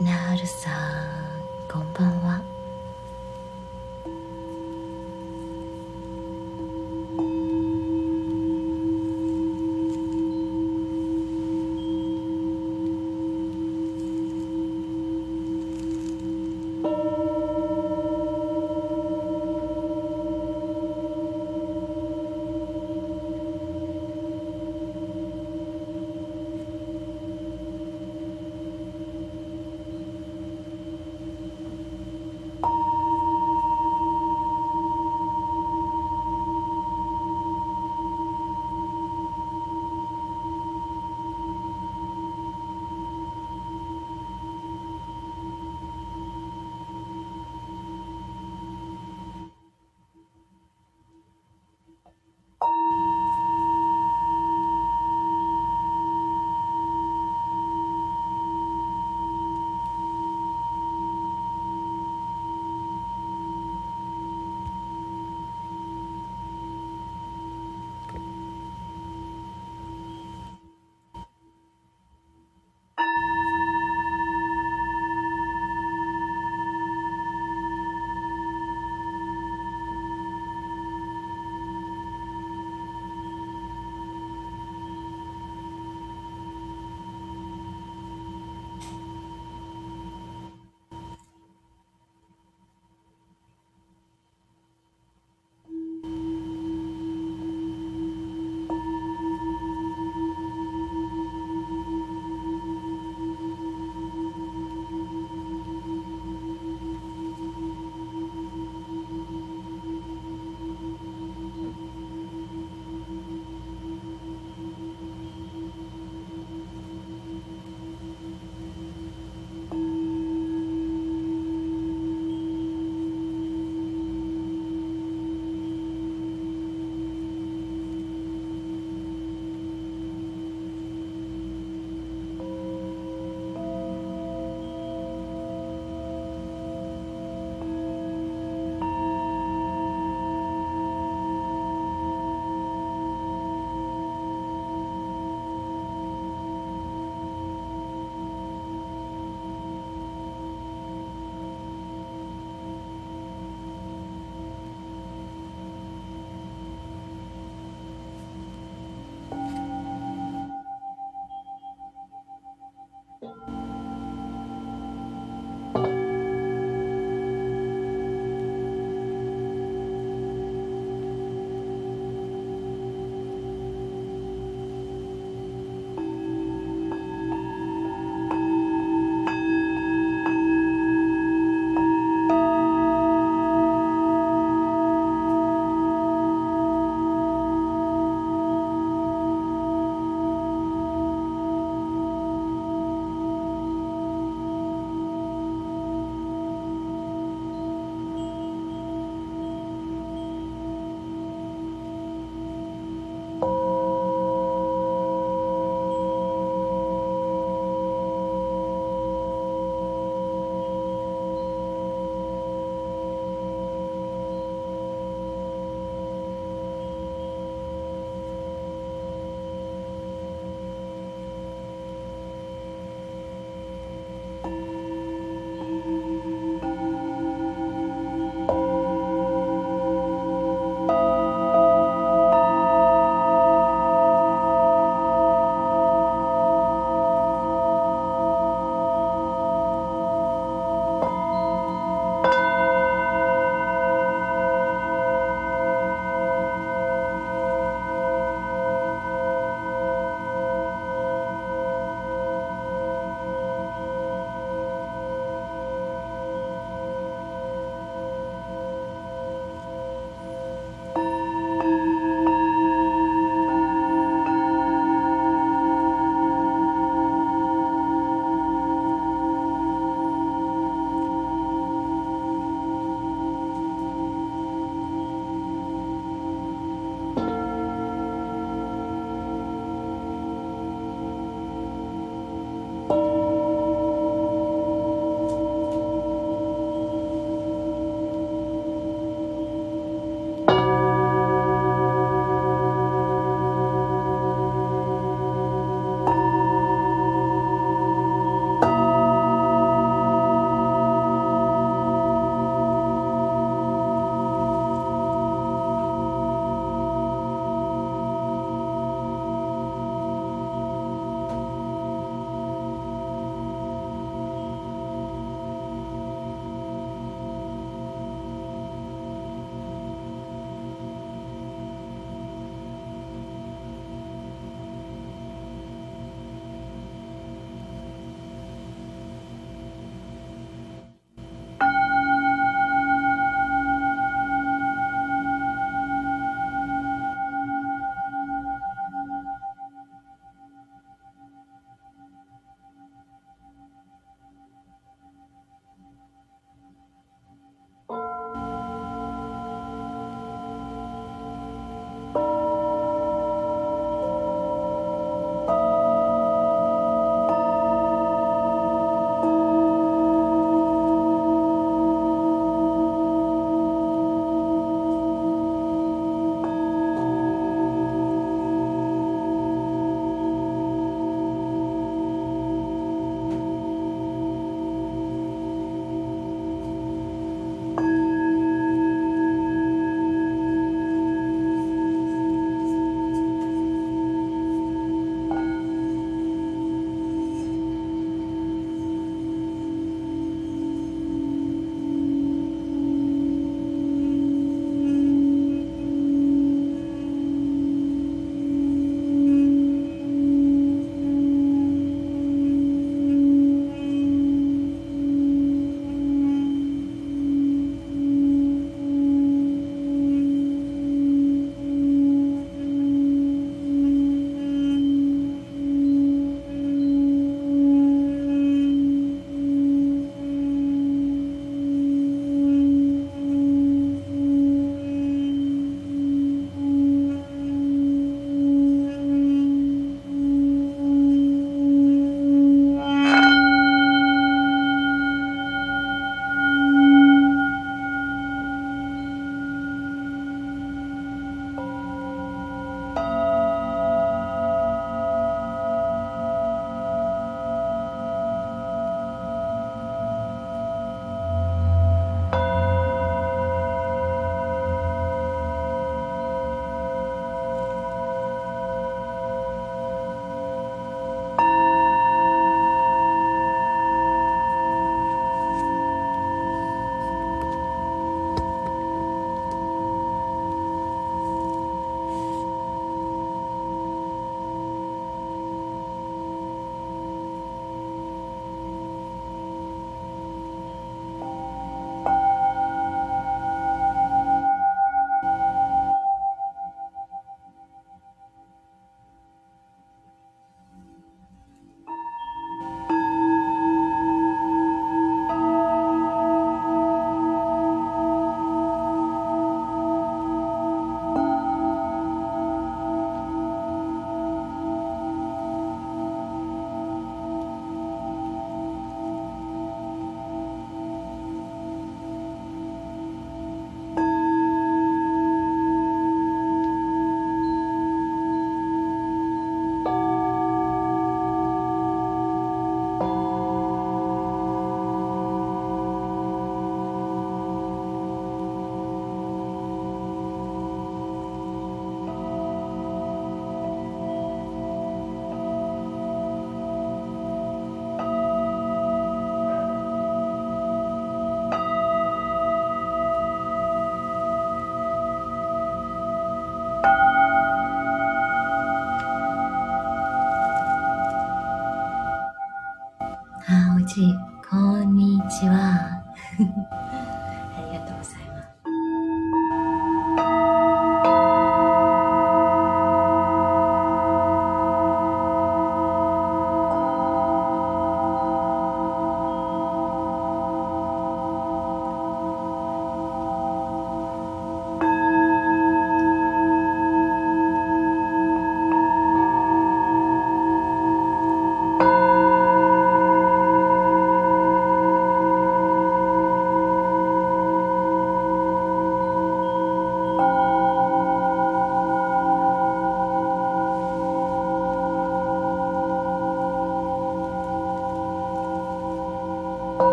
ナールさんこんばんは。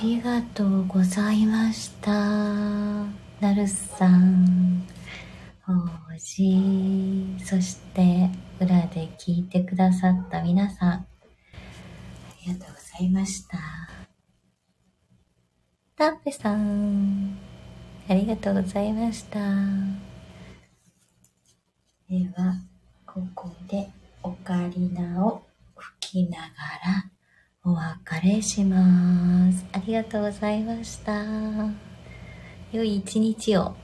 ありがとうございました。なるさん、おじそして裏で聞いてくださった皆さん、ありがとうございました。タッペさん、ありがとうございました。では、ここでオカリナを吹きながらお別れします。ありがとうございました。良い一日を。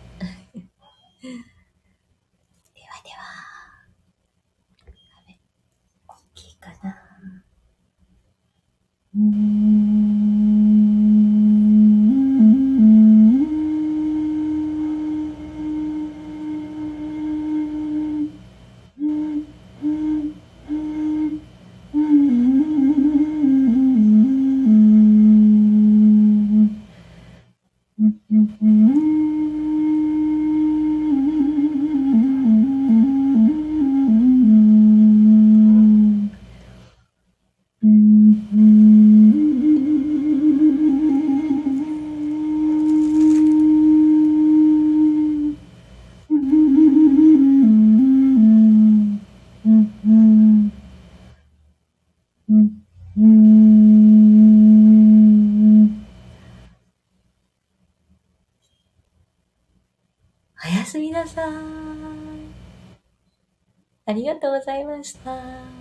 ありがとうございました。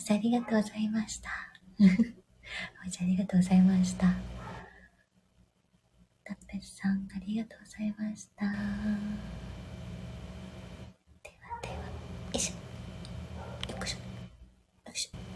さんありがとうございました。おじありがとうございました。たっぺさんありがとうございました。